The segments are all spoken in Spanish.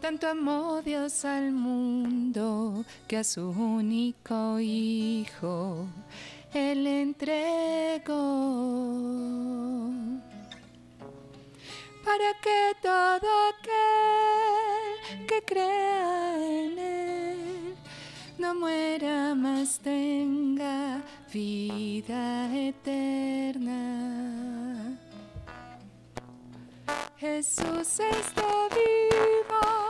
Tanto amó Dios al mundo que a su único Hijo Él entregó. Para que todo aquel que crea en Él no muera más tenga vida eterna. Jesús está vivo,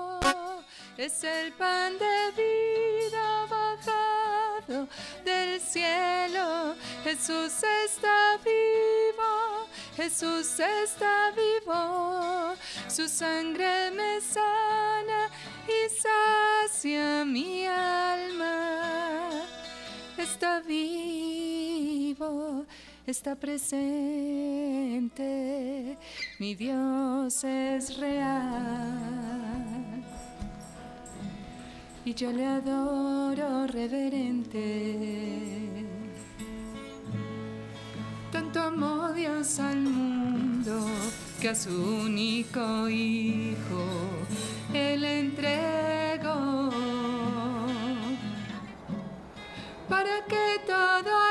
es el pan de vida bajado del cielo. Jesús está vivo, Jesús está vivo, su sangre me sana y sacia mi alma. Está vivo está presente, mi Dios es real. Y yo le adoro reverente. Tanto amó Dios al mundo que a su único Hijo Él entregó. Para que todo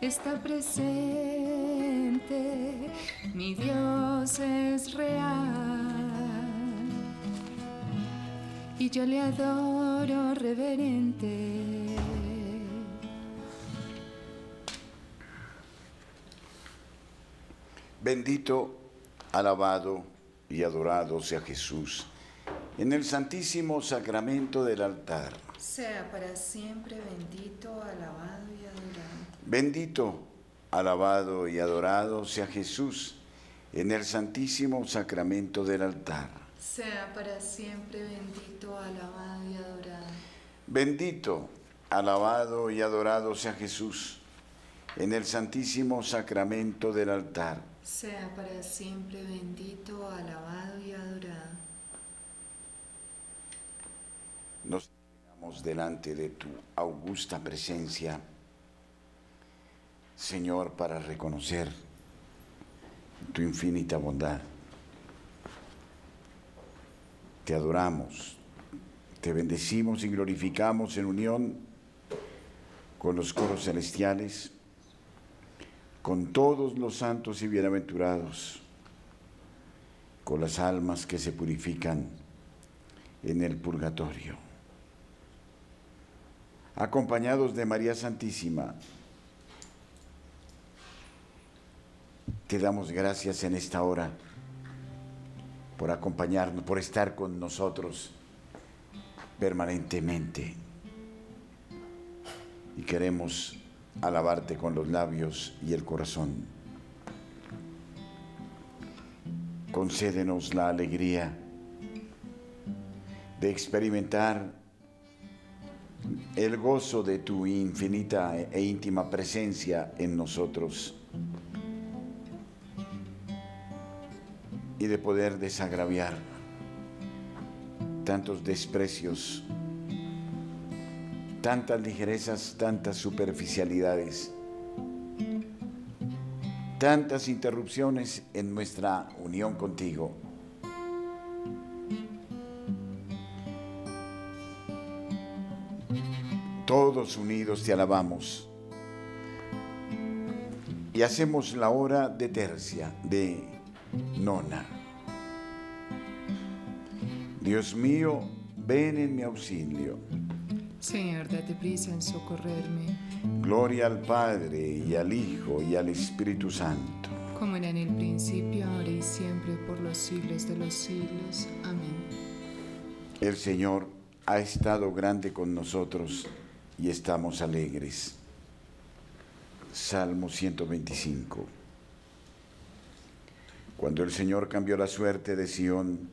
está presente, mi Dios es real. Y yo le adoro reverente. Bendito, alabado y adorado sea Jesús en el santísimo sacramento del altar. Sea para siempre bendito, alabado y adorado. Bendito, alabado y adorado sea Jesús en el santísimo sacramento del altar. Sea para siempre bendito, alabado y adorado. Bendito, alabado y adorado sea Jesús en el santísimo sacramento del altar sea para siempre bendito, alabado y adorado. Nos ponemos delante de tu augusta presencia, Señor, para reconocer tu infinita bondad. Te adoramos, te bendecimos y glorificamos en unión con los coros celestiales con todos los santos y bienaventurados, con las almas que se purifican en el purgatorio. Acompañados de María Santísima, te damos gracias en esta hora por acompañarnos, por estar con nosotros permanentemente. Y queremos alabarte con los labios y el corazón. Concédenos la alegría de experimentar el gozo de tu infinita e íntima presencia en nosotros y de poder desagraviar tantos desprecios tantas ligerezas, tantas superficialidades, tantas interrupciones en nuestra unión contigo. Todos unidos te alabamos. Y hacemos la hora de tercia, de nona. Dios mío, ven en mi auxilio. Señor, date prisa en socorrerme. Gloria al Padre y al Hijo y al Espíritu Santo. Como era en el principio, ahora y siempre, por los siglos de los siglos. Amén. El Señor ha estado grande con nosotros y estamos alegres. Salmo 125. Cuando el Señor cambió la suerte de Sión,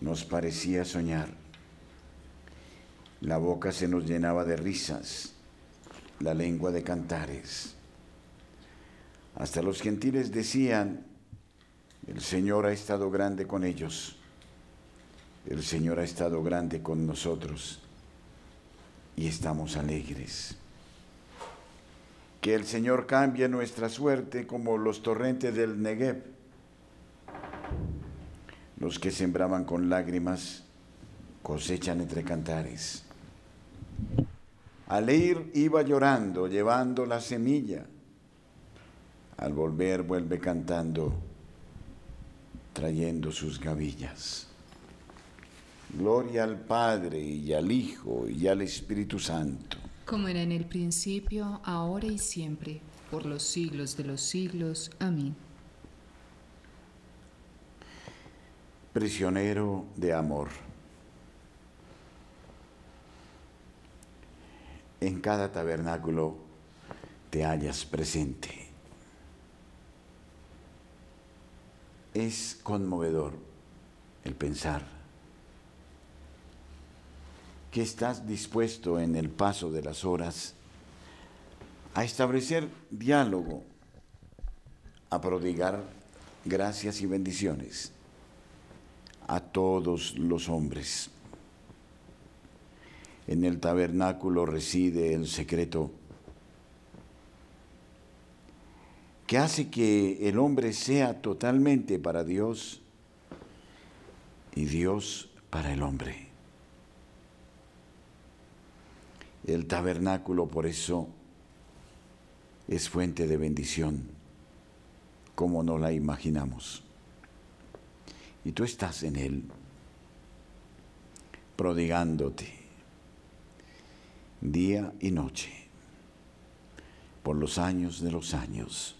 nos parecía soñar. La boca se nos llenaba de risas, la lengua de cantares. Hasta los gentiles decían, el Señor ha estado grande con ellos, el Señor ha estado grande con nosotros y estamos alegres. Que el Señor cambie nuestra suerte como los torrentes del Negev. Los que sembraban con lágrimas cosechan entre cantares. Al ir iba llorando, llevando la semilla. Al volver vuelve cantando, trayendo sus gavillas. Gloria al Padre y al Hijo y al Espíritu Santo. Como era en el principio, ahora y siempre, por los siglos de los siglos. Amén. Prisionero de amor. En cada tabernáculo te hallas presente. Es conmovedor el pensar que estás dispuesto en el paso de las horas a establecer diálogo, a prodigar gracias y bendiciones a todos los hombres. En el tabernáculo reside el secreto que hace que el hombre sea totalmente para Dios y Dios para el hombre. El tabernáculo por eso es fuente de bendición, como no la imaginamos. Y tú estás en él, prodigándote día y noche, por los años de los años,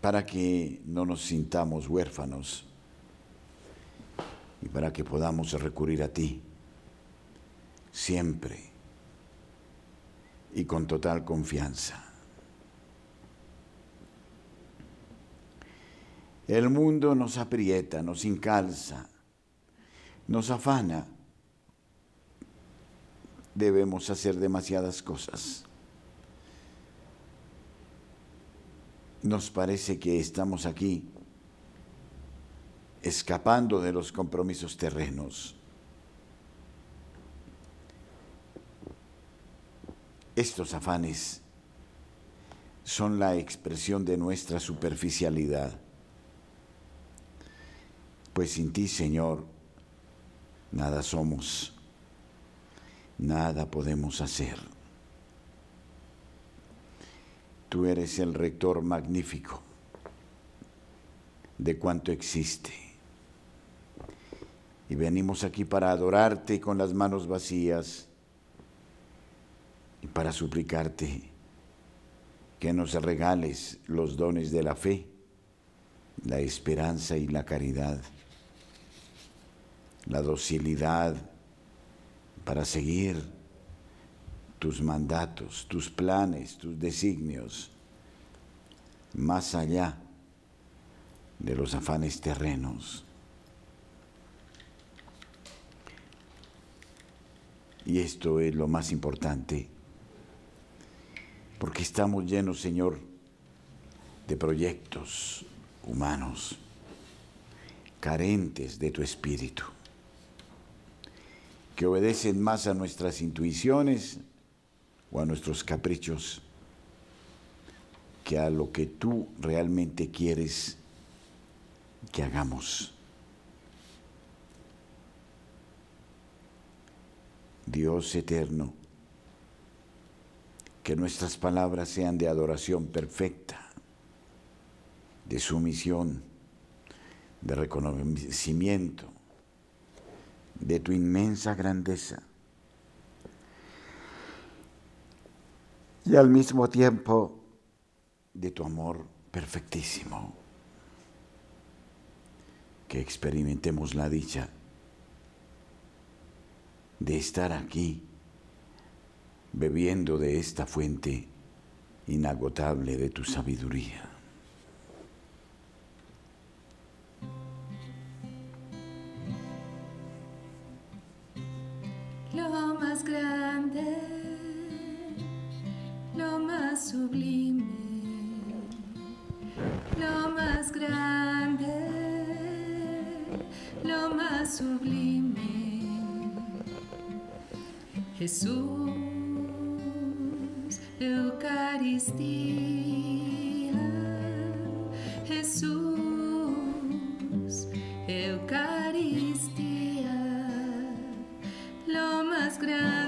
para que no nos sintamos huérfanos y para que podamos recurrir a ti siempre y con total confianza. El mundo nos aprieta, nos incalza, nos afana. Debemos hacer demasiadas cosas. Nos parece que estamos aquí escapando de los compromisos terrenos. Estos afanes son la expresión de nuestra superficialidad. Pues sin ti, Señor, nada somos, nada podemos hacer. Tú eres el rector magnífico de cuanto existe. Y venimos aquí para adorarte con las manos vacías y para suplicarte que nos regales los dones de la fe, la esperanza y la caridad, la docilidad para seguir tus mandatos, tus planes, tus designios, más allá de los afanes terrenos. Y esto es lo más importante, porque estamos llenos, Señor, de proyectos humanos, carentes de tu espíritu, que obedecen más a nuestras intuiciones o a nuestros caprichos que a lo que tú realmente quieres que hagamos. Dios eterno, que nuestras palabras sean de adoración perfecta, de sumisión, de reconocimiento de tu inmensa grandeza. Y al mismo tiempo de tu amor perfectísimo. Que experimentemos la dicha de estar aquí bebiendo de esta fuente inagotable de tu sabiduría. Lo más sublime, lo más grande, lo más sublime. Jesús, Eucaristía, Jesús, Eucaristía, lo más grande,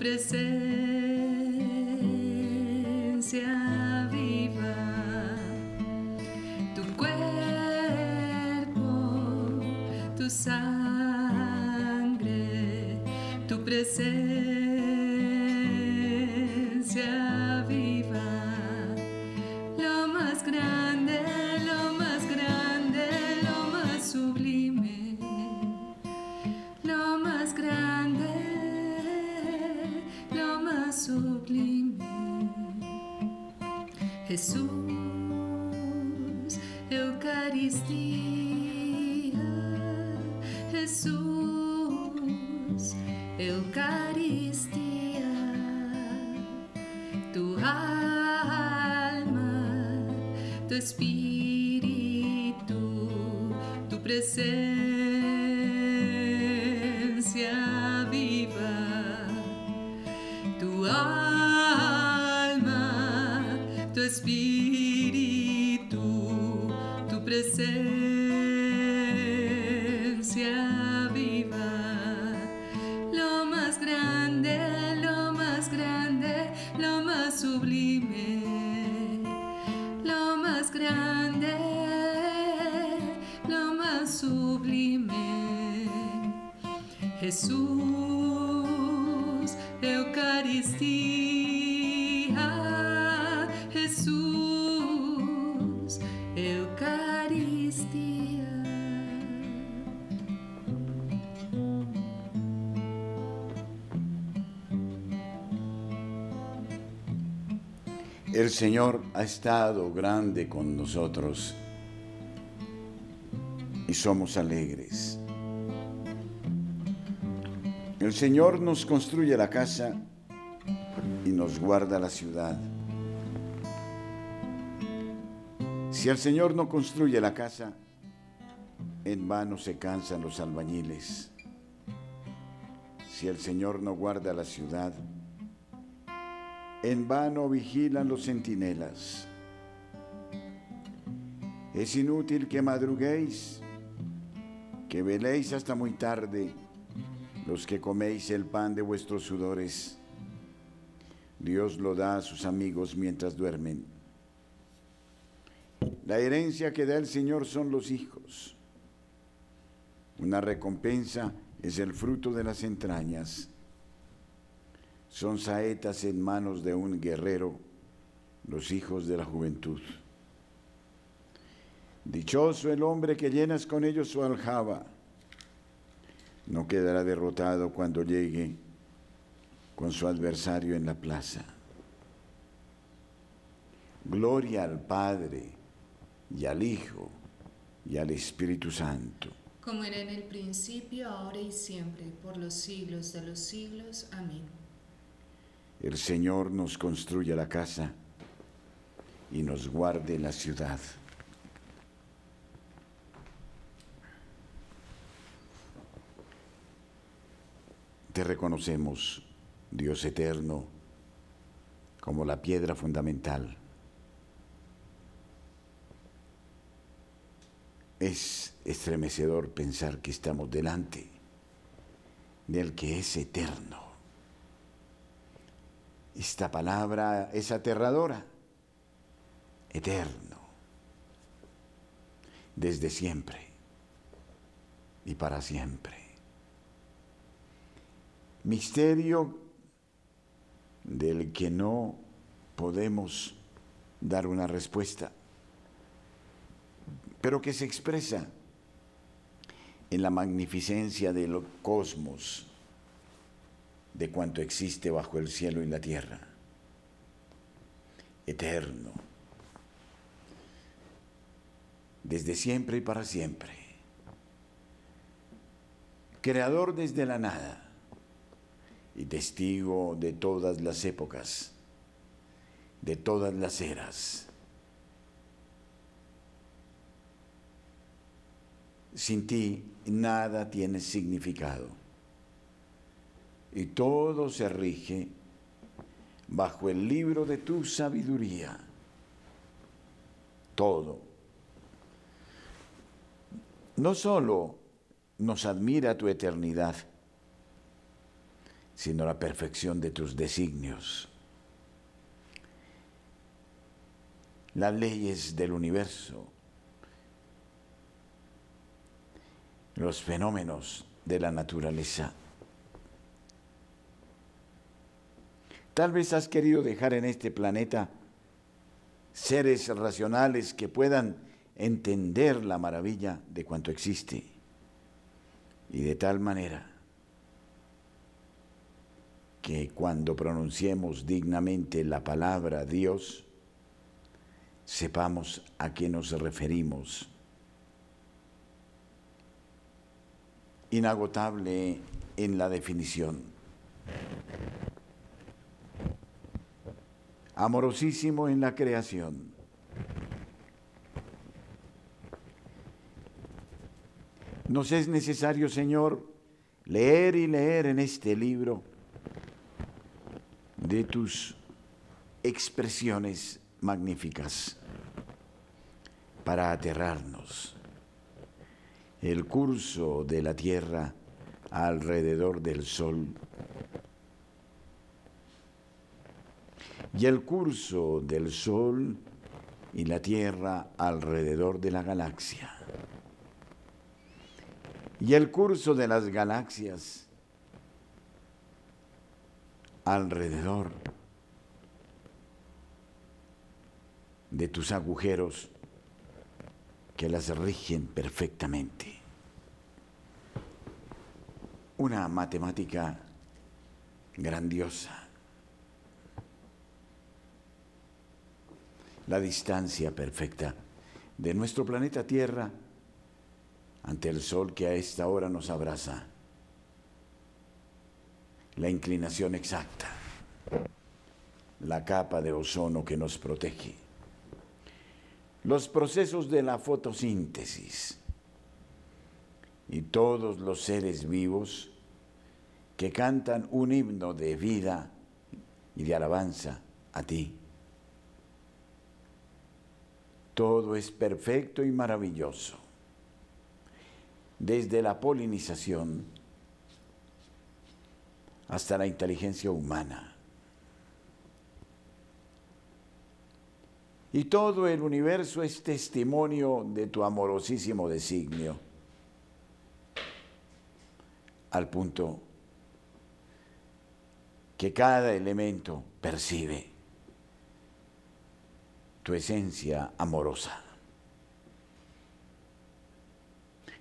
presencia viva, tu cuerpo, tu sangre, tu presencia tu espíritu, Jesús, Eucaristía, Jesús, Eucaristía. El Señor ha estado grande con nosotros y somos alegres. El Señor nos construye la casa y nos guarda la ciudad. Si el Señor no construye la casa, en vano se cansan los albañiles. Si el Señor no guarda la ciudad, en vano vigilan los centinelas. Es inútil que madruguéis, que veléis hasta muy tarde los que coméis el pan de vuestros sudores. Dios lo da a sus amigos mientras duermen. La herencia que da el Señor son los hijos. Una recompensa es el fruto de las entrañas. Son saetas en manos de un guerrero, los hijos de la juventud. Dichoso el hombre que llenas con ellos su aljaba. No quedará derrotado cuando llegue con su adversario en la plaza. Gloria al Padre y al Hijo y al Espíritu Santo. Como era en el principio, ahora y siempre, por los siglos de los siglos. Amén. El Señor nos construya la casa y nos guarde la ciudad. Reconocemos, Dios eterno, como la piedra fundamental. Es estremecedor pensar que estamos delante del que es eterno. Esta palabra es aterradora, eterno, desde siempre y para siempre. Misterio del que no podemos dar una respuesta, pero que se expresa en la magnificencia del cosmos, de cuanto existe bajo el cielo y la tierra, eterno, desde siempre y para siempre, creador desde la nada y testigo de todas las épocas, de todas las eras. Sin ti nada tiene significado y todo se rige bajo el libro de tu sabiduría. Todo. No solo nos admira tu eternidad, sino la perfección de tus designios. Las leyes del universo, los fenómenos de la naturaleza. Tal vez has querido dejar en este planeta seres racionales que puedan entender la maravilla de cuanto existe. Y de tal manera que cuando pronunciemos dignamente la palabra Dios, sepamos a qué nos referimos. Inagotable en la definición. Amorosísimo en la creación. Nos es necesario, Señor, leer y leer en este libro de tus expresiones magníficas para aterrarnos. El curso de la Tierra alrededor del Sol y el curso del Sol y la Tierra alrededor de la galaxia y el curso de las galaxias alrededor de tus agujeros que las rigen perfectamente. Una matemática grandiosa. La distancia perfecta de nuestro planeta Tierra ante el Sol que a esta hora nos abraza la inclinación exacta, la capa de ozono que nos protege, los procesos de la fotosíntesis y todos los seres vivos que cantan un himno de vida y de alabanza a ti. Todo es perfecto y maravilloso, desde la polinización hasta la inteligencia humana. Y todo el universo es testimonio de tu amorosísimo designio, al punto que cada elemento percibe tu esencia amorosa.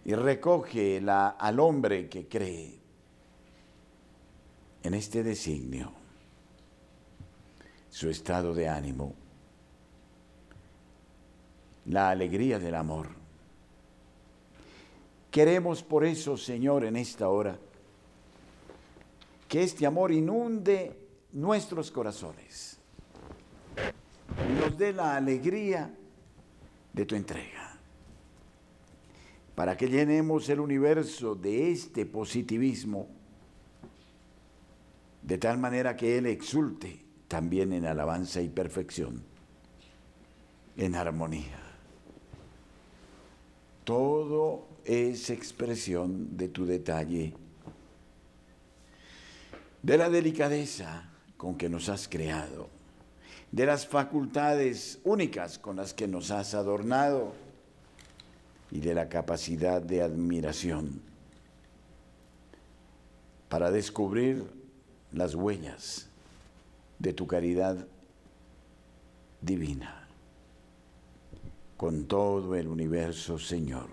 Y recoge la, al hombre que cree en este designio su estado de ánimo, la alegría del amor. Queremos por eso, Señor, en esta hora, que este amor inunde nuestros corazones y nos dé la alegría de tu entrega, para que llenemos el universo de este positivismo, de tal manera que Él exulte también en alabanza y perfección, en armonía. Todo es expresión de tu detalle, de la delicadeza con que nos has creado, de las facultades únicas con las que nos has adornado y de la capacidad de admiración para descubrir las huellas de tu caridad divina con todo el universo, Señor,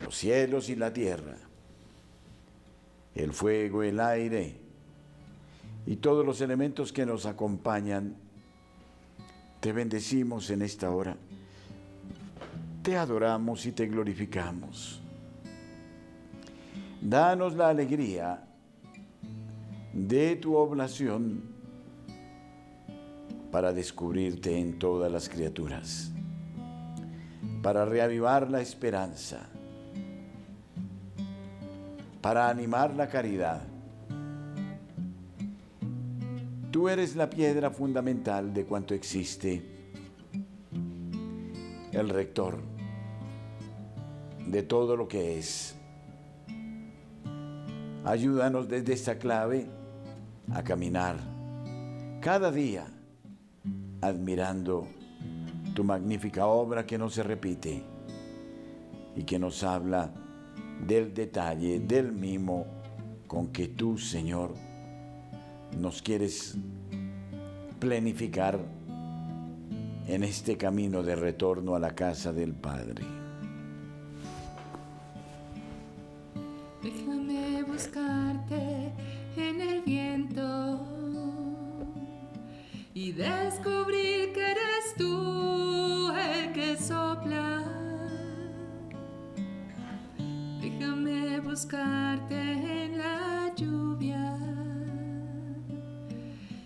los cielos y la tierra, el fuego, el aire, y todos los elementos que nos acompañan, te bendecimos en esta hora. Te adoramos y te glorificamos. Danos la alegría de tu oblación para descubrirte en todas las criaturas, para reavivar la esperanza, para animar la caridad Tú eres la piedra fundamental de cuanto existe, el rector de todo lo que es. Ayúdanos desde esta clave a caminar cada día admirando tu magnífica obra que no se repite y que nos habla del detalle, del mimo con que tú, Señor, nos quieres planificar en este camino de retorno a la casa del Padre. Déjame buscarte en el viento y descubrir que eres tú el que sopla. Déjame buscarte en la lluvia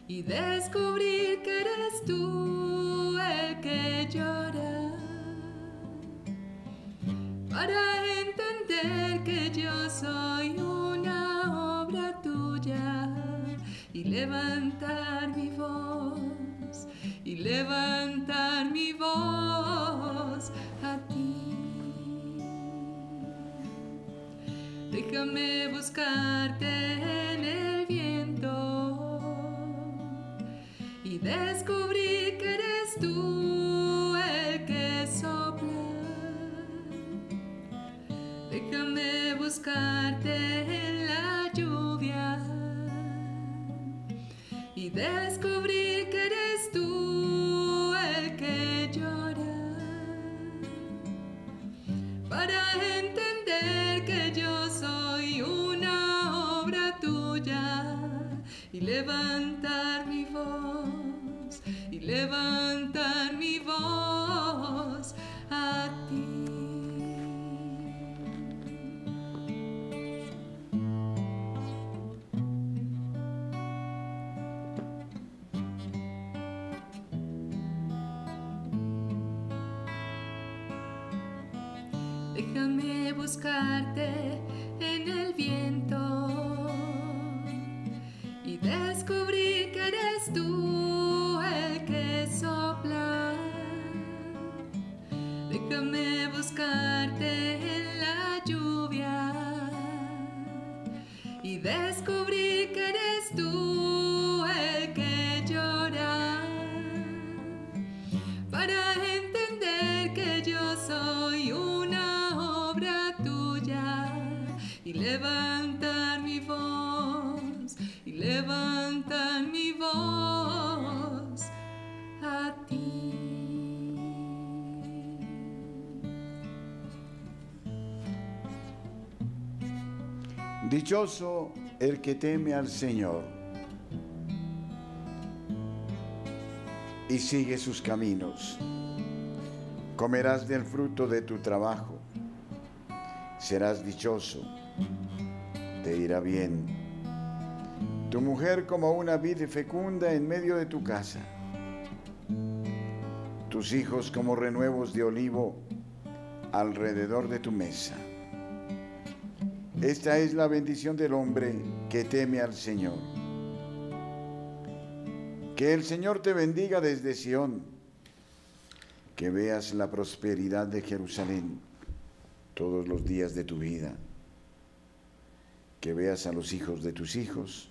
y descubrir que eres tú el que llora para entender que yo soy levantar mi voz y levantar mi voz a ti. Déjame buscarte en el viento y descubrí que eres tú el que sopla. Déjame buscarte en y descubrí que eres tú el que llora. Para entender que yo soy una obra tuya y levantar mi voz y levantar mi voz Déjame buscarte en el viento Dichoso el que teme al Señor y sigue sus caminos. Comerás del fruto de tu trabajo serás dichoso, te irá bien. Tu mujer como una vid fecunda en medio de tu casa. Tus hijos como renuevos de olivo alrededor de tu mesa. Esta es la bendición del hombre que teme al Señor. Que el Señor te bendiga desde Sión, que veas la prosperidad de Jerusalén todos los días de tu vida, que veas a los hijos de tus hijos,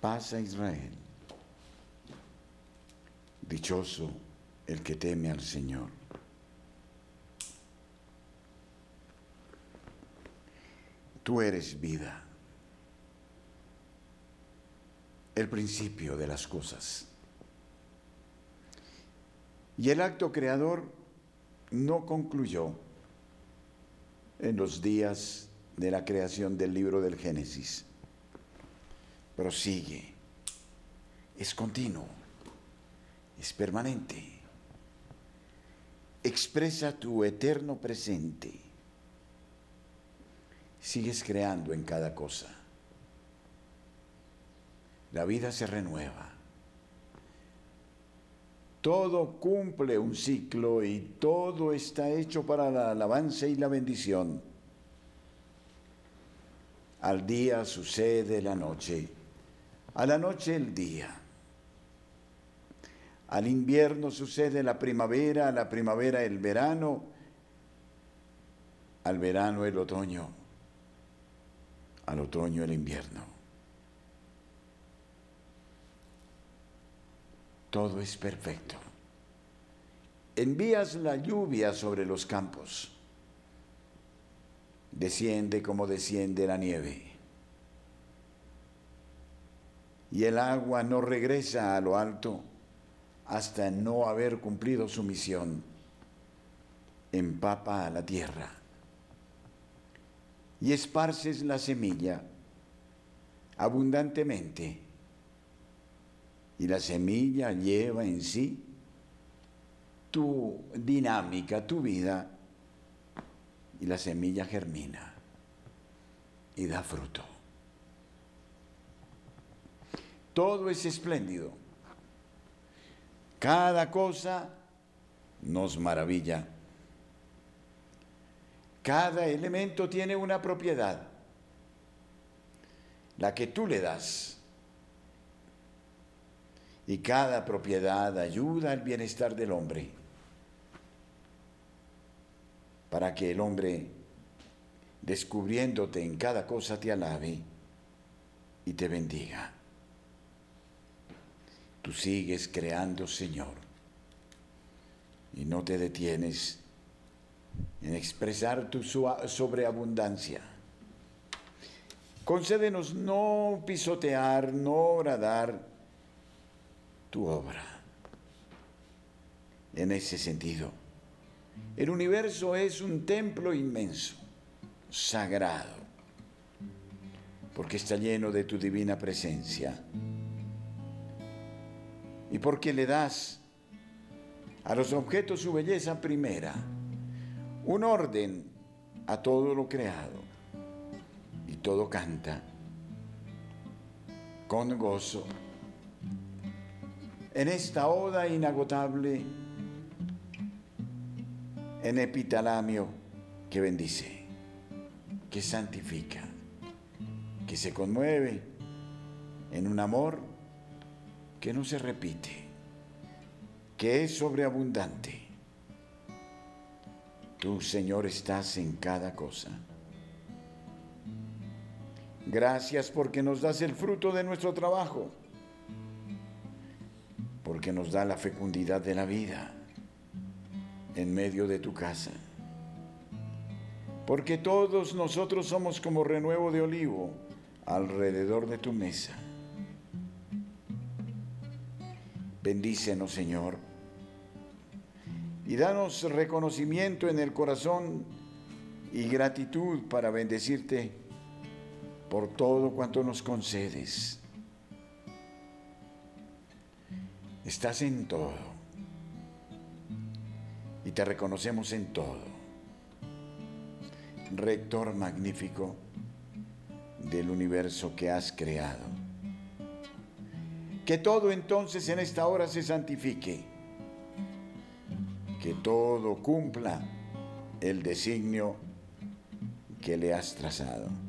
paz a Israel. Dichoso el que teme al Señor. Tú eres vida, el principio de las cosas. Y el acto creador no concluyó en los días de la creación del libro del Génesis. Prosigue, es continuo, es permanente. Expresa tu eterno presente sigues creando en cada cosa. La vida se renueva. Todo cumple un ciclo y todo está hecho para la alabanza y la bendición. Al día sucede la noche, a la noche el día. Al invierno sucede la primavera, a la primavera el verano, al verano el otoño al otoño el invierno. Todo es perfecto. Envías la lluvia sobre los campos. Desciende como desciende la nieve. Y el agua no regresa a lo alto hasta no haber cumplido su misión. Empapa a la tierra y esparces la semilla abundantemente. Y la semilla lleva en sí tu dinámica, tu vida, y la semilla germina y da fruto. Todo es espléndido. Cada cosa nos maravilla. Cada elemento tiene una propiedad, la que tú le das. Y cada propiedad ayuda al bienestar del hombre, para que el hombre, descubriéndote en cada cosa, te alabe y te bendiga. Tú sigues creando, Señor, y no te detienes en expresar tu sobreabundancia. Concédenos no pisotear, no bradar tu obra. En ese sentido, el universo es un templo inmenso, sagrado, porque está lleno de tu divina presencia y porque le das a los objetos su belleza primera un orden a todo lo creado y todo canta con gozo. En esta oda inagotable, en epitalamio que bendice, que santifica, que se conmueve en un amor que no se repite, que es sobreabundante Tú, Señor, estás en cada cosa. Gracias porque nos das el fruto de nuestro trabajo, porque nos da la fecundidad de la vida en medio de tu casa, porque todos nosotros somos como renuevo de olivo alrededor de tu mesa. Bendícenos, Señor y danos reconocimiento en el corazón y gratitud para bendecirte por todo cuanto nos concedes. Estás en todo y te reconocemos en todo. rector magnífico del universo que has creado. Que todo entonces en esta hora se santifique, que todo cumpla el designio que le has trazado.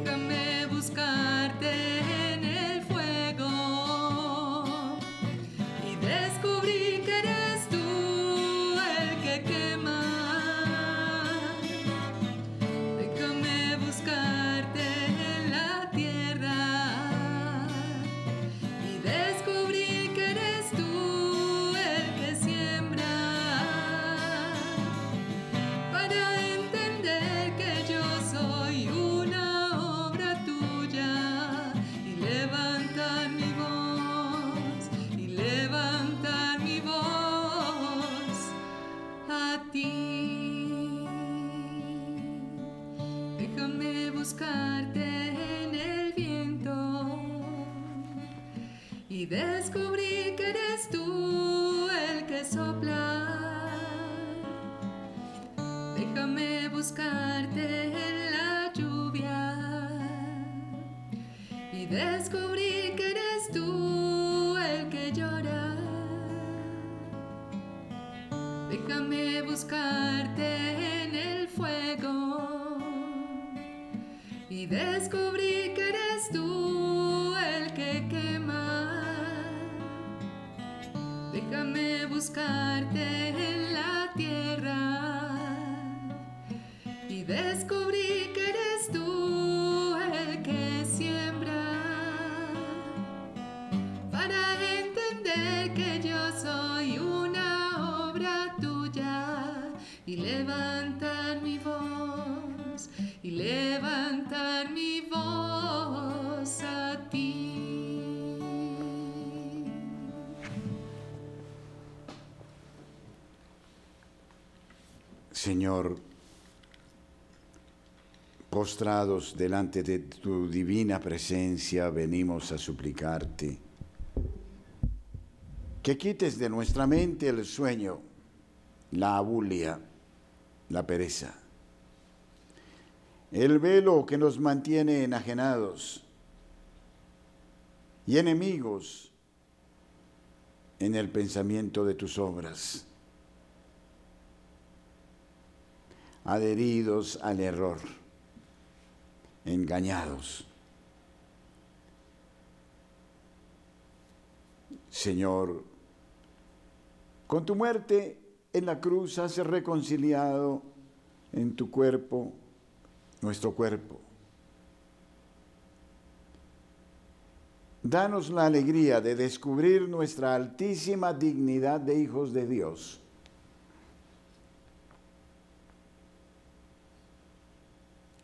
Déjame buscarte postrados delante de tu divina presencia, venimos a suplicarte que quites de nuestra mente el sueño, la abulia, la pereza, el velo que nos mantiene enajenados y enemigos en el pensamiento de tus obras. adheridos al error, engañados. Señor, con tu muerte en la cruz has reconciliado en tu cuerpo nuestro cuerpo. Danos la alegría de descubrir nuestra altísima dignidad de hijos de Dios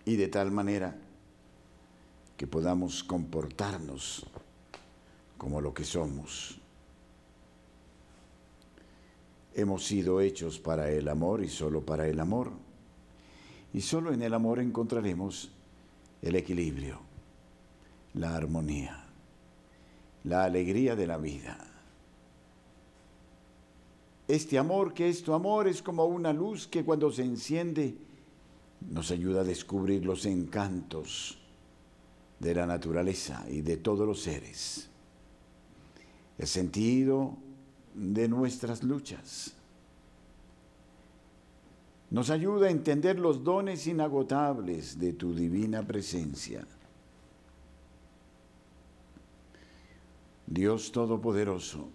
y de tal manera que podamos comportarnos como lo que somos. Hemos sido hechos para el amor y solo para el amor. Y solo en el amor encontraremos el equilibrio, la armonía, la alegría de la vida. Este amor que es tu amor es como una luz que cuando se enciende nos ayuda a descubrir los encantos de la naturaleza y de todos los seres, el sentido de nuestras luchas. Nos ayuda a entender los dones inagotables de tu divina presencia. Dios Todopoderoso,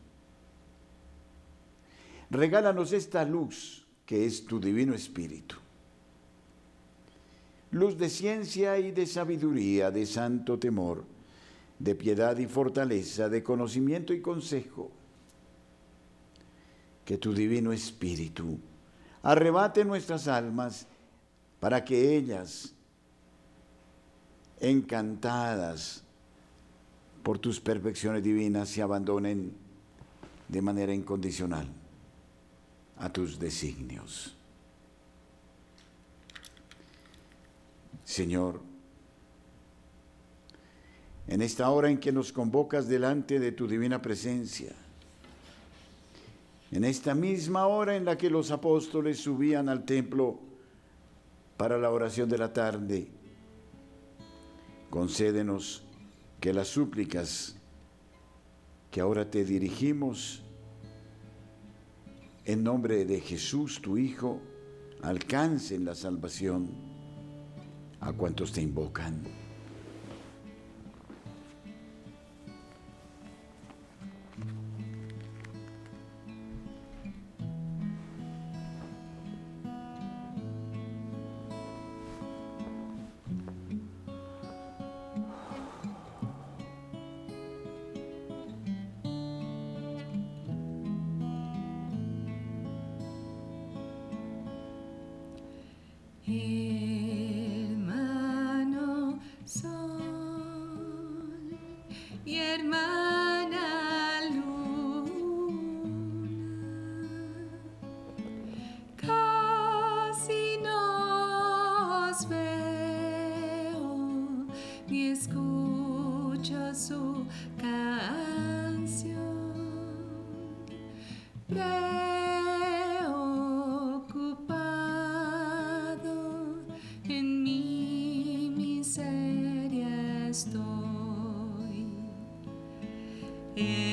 regálanos esta luz que es tu divino espíritu. Luz de ciencia y de sabiduría, de santo temor, de piedad y fortaleza, de conocimiento y consejo. Que tu divino espíritu arrebate nuestras almas para que ellas, encantadas por tus perfecciones divinas, se abandonen de manera incondicional a tus designios. Señor, en esta hora en que nos convocas delante de tu divina presencia, en esta misma hora en la que los apóstoles subían al templo para la oración de la tarde, concédenos que las súplicas que ahora te dirigimos en nombre de Jesús, tu Hijo, alcancen la salvación a cuantos te invocan. Yeah.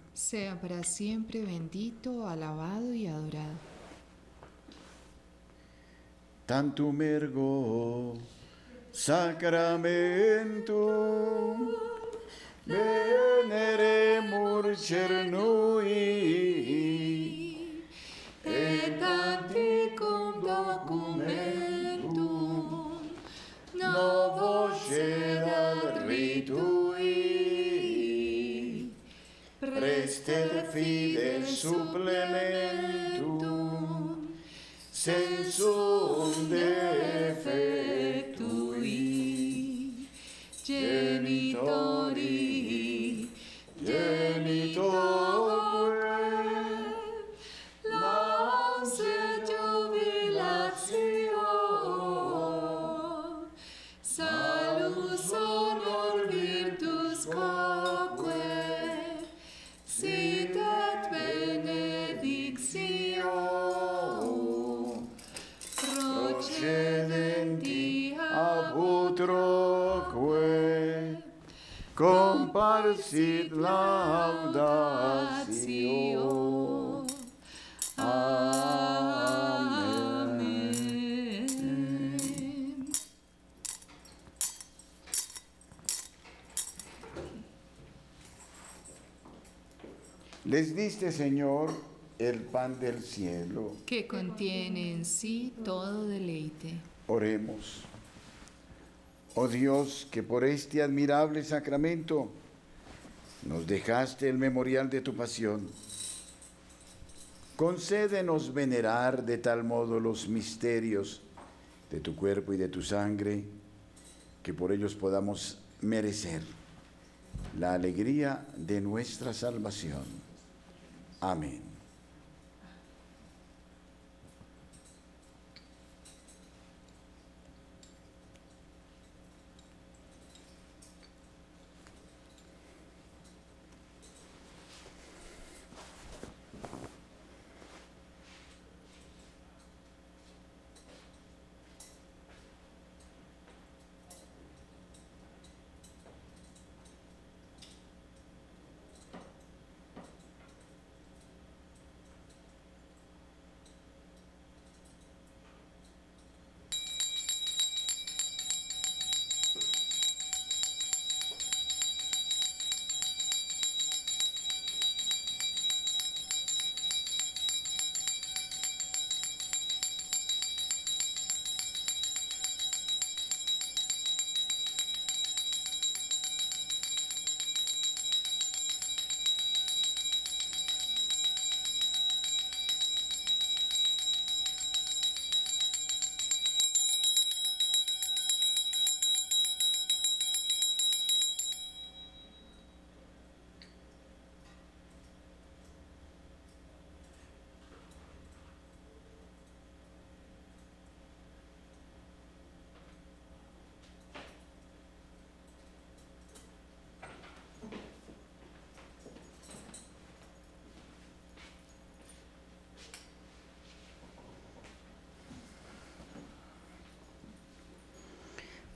Sea para siempre bendito, alabado y adorado. Tantum ergo sacramentum veneremur cernui et anticum documentum novo cedat este te fide suplementum sensum de fe. Laudatio. Les diste, Señor, el pan del cielo. que contiene en sí todo deleite. Oremos. Oh Dios, que por este admirable sacramento nos dejaste el memorial de tu pasión. Concédenos venerar de tal modo los misterios de tu cuerpo y de tu sangre, que por ellos podamos merecer la alegría de nuestra salvación. Amén.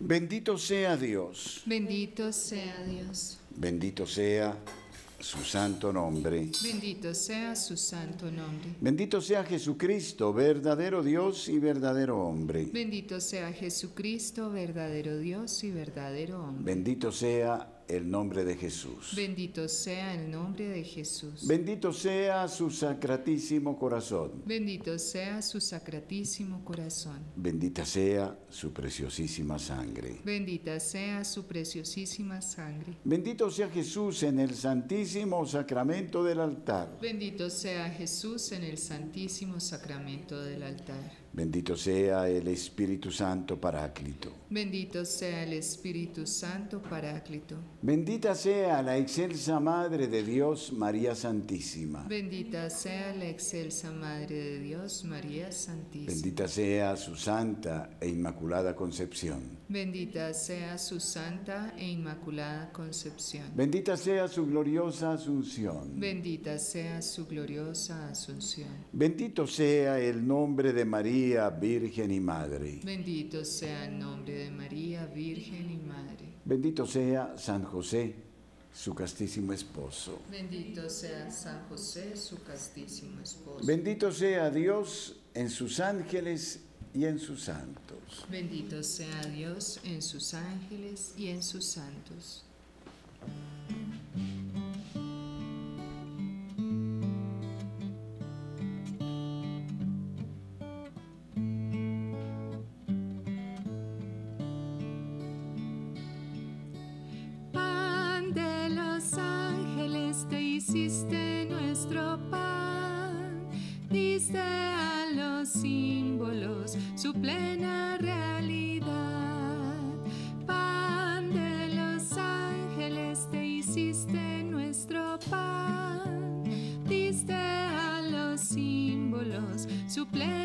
Bendito sea Dios. Bendito sea Dios. Bendito sea su santo nombre. Bendito sea su santo nombre. Bendito sea Jesucristo, verdadero Dios y verdadero hombre. Bendito sea Jesucristo, verdadero Dios y verdadero hombre. Bendito sea el nombre de Jesús. Bendito sea el nombre de Jesús. Bendito sea su sacratísimo corazón. Bendito sea su sacratísimo corazón. Bendita sea su preciosísima sangre. Bendita sea su preciosísima sangre. Bendito sea Jesús en el santísimo sacramento del altar. Bendito sea Jesús en el santísimo sacramento del altar. Bendito sea el Espíritu Santo Paráclito. Bendito sea el Espíritu Santo Paráclito. Bendita sea la excelsa Madre de Dios, María Santísima. Bendita sea la excelsa Madre de Dios, María Santísima. Bendita sea su santa e inmaculada concepción. Bendita sea su santa e inmaculada concepción. Bendita sea su gloriosa asunción. Bendita sea su gloriosa asunción. Bendito sea el nombre de María Virgen y Madre. Bendito sea el nombre de María, Virgen y Madre. Bendito sea San José, su castísimo esposo. Bendito sea San José, su castísimo esposo. Bendito sea Dios en sus ángeles y en sus santos. Bendito sea Dios en sus ángeles y en sus santos. Símbolos su